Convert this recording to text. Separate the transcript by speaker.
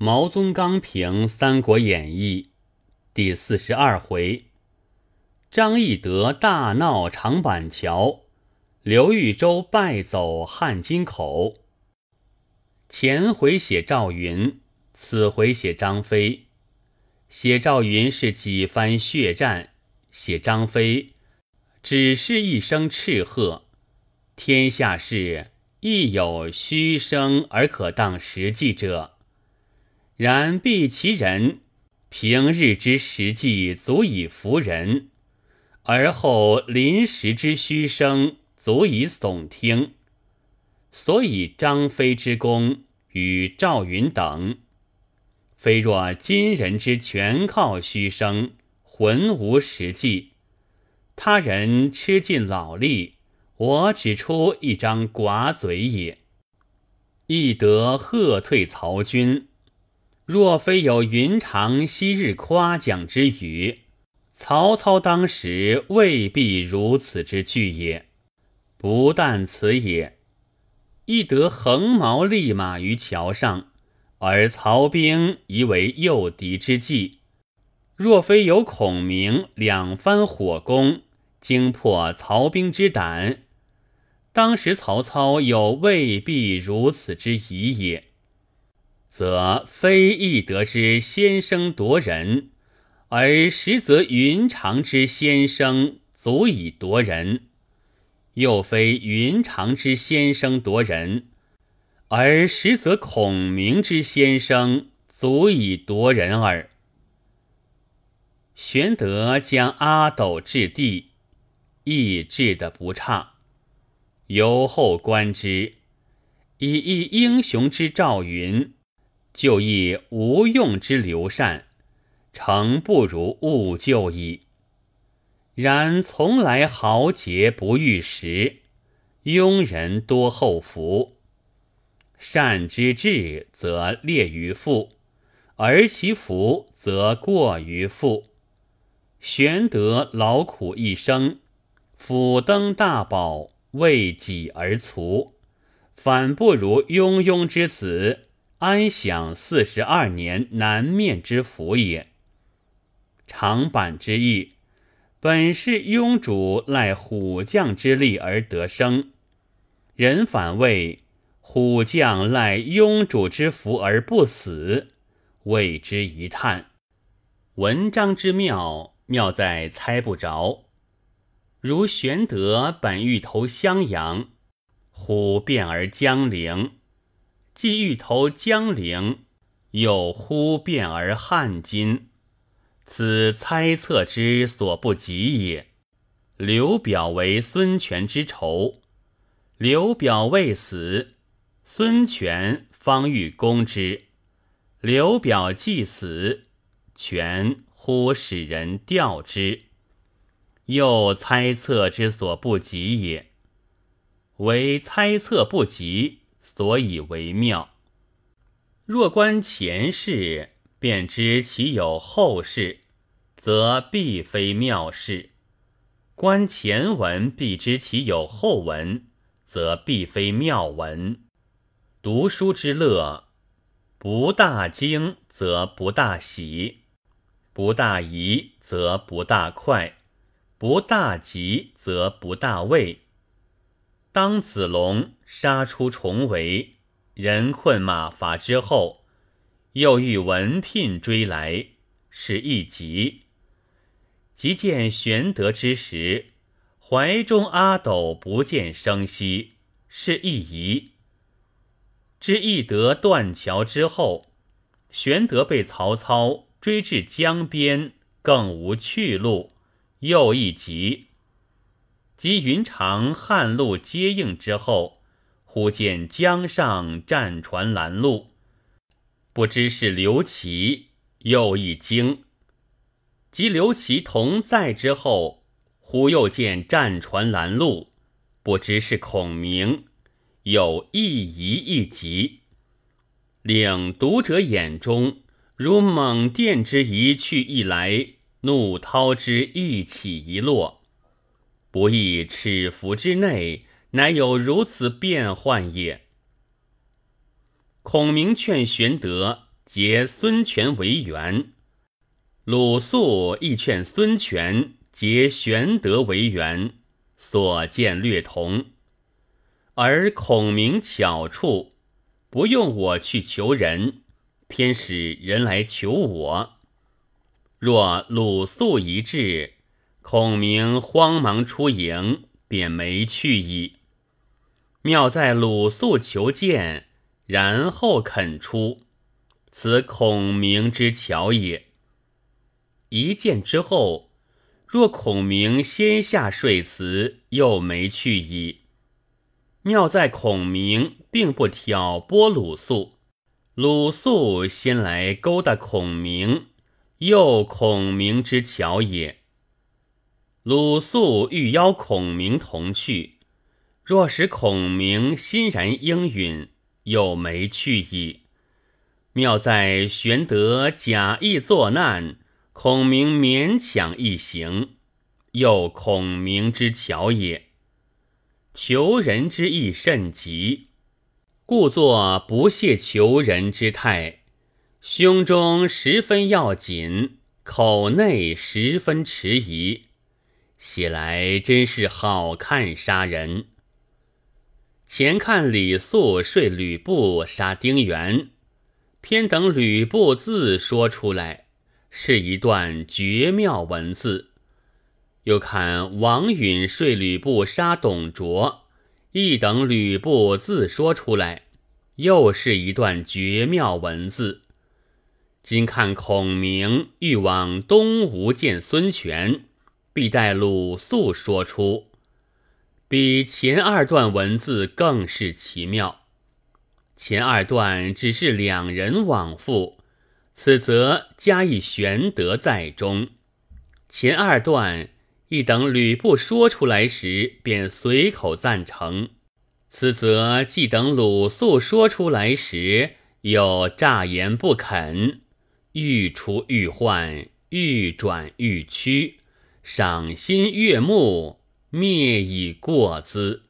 Speaker 1: 毛宗刚评《三国演义》第四十二回：张翼德大闹长板桥，刘豫州败走汉津口。前回写赵云，此回写张飞。写赵云是几番血战，写张飞只是一声斥喝。天下事亦有虚声而可当实际者。然必其人平日之实际足以服人，而后临时之虚声足以耸听。所以张飞之功与赵云等，非若今人之全靠虚声，浑无实际。他人吃尽老力，我只出一张寡嘴也。翼德喝退曹军。若非有云长昔日夸奖之语，曹操当时未必如此之惧也。不但此也，亦得横矛立马于桥上，而曹兵疑为诱敌之计。若非有孔明两番火攻，惊破曹兵之胆，当时曹操又未必如此之疑也。则非易得之先声夺人，而实则云长之先声足以夺人；又非云长之先声夺人，而实则孔明之先声足以夺人耳。玄德将阿斗置地，亦置得不差。由后观之，以一英雄之赵云。就亦无用之刘禅，诚不如勿就矣。然从来豪杰不遇时，庸人多后福。善之至，则劣于富；而其福，则过于富。玄德劳苦一生，辅登大宝，为己而卒，反不如庸庸之子。安享四十二年南面之福也。长板之役，本是庸主赖虎将之力而得生，人反谓虎将赖庸主之福而不死，谓之一叹。文章之妙，妙在猜不着。如玄德本欲投襄阳，虎变而江陵。既欲投江陵，又忽变而汉津，此猜测之所不及也。刘表为孙权之仇，刘表未死，孙权方欲攻之。刘表既死，权忽使人调之，又猜测之所不及也。为猜测不及。所以为妙。若观前世，便知其有后世，则必非妙事；观前文，必知其有后文，则必非妙文。读书之乐，不大惊则不大喜，不大疑则不大快，不大急则不大畏。当子龙杀出重围，人困马乏之后，又遇文聘追来，是一急。即见玄德之时，怀中阿斗不见声息，是一疑。知翼德断桥之后，玄德被曹操追至江边，更无去路，又一急。及云长、汉路接应之后，忽见江上战船拦路，不知是刘琦，又一惊。及刘琦同在之后，忽又见战船拦路，不知是孔明，有一疑一急，令读者眼中如猛电之一去一来，怒涛之一起一落。不亦尺幅之内，乃有如此变幻也。孔明劝玄德结孙权为援，鲁肃亦劝孙权结玄德为援，所见略同。而孔明巧处，不用我去求人，偏使人来求我。若鲁肃一至，孔明慌忙出营，便没去矣。妙在鲁肃求见，然后肯出，此孔明之巧也。一见之后，若孔明先下说辞，又没去矣。妙在孔明并不挑拨鲁肃，鲁肃先来勾搭孔明。又孔明之巧也。鲁肃欲邀孔明同去，若使孔明欣然应允，又没去矣。妙在玄德假意作难，孔明勉强一行，又孔明之巧也。求人之意甚急，故作不屑求人之态。胸中十分要紧，口内十分迟疑，写来真是好看杀人。前看李肃说吕布杀丁原，偏等吕布自说出来，是一段绝妙文字；又看王允说吕布杀董卓，一等吕布自说出来，又是一段绝妙文字。今看孔明欲往东吴见孙权，必待鲁肃说出，比前二段文字更是奇妙。前二段只是两人往复，此则加以玄德在中。前二段一等吕布说出来时，便随口赞成；此则既等鲁肃说出来时，又诈言不肯。愈出愈换，愈转愈曲，赏心悦目，灭以过之。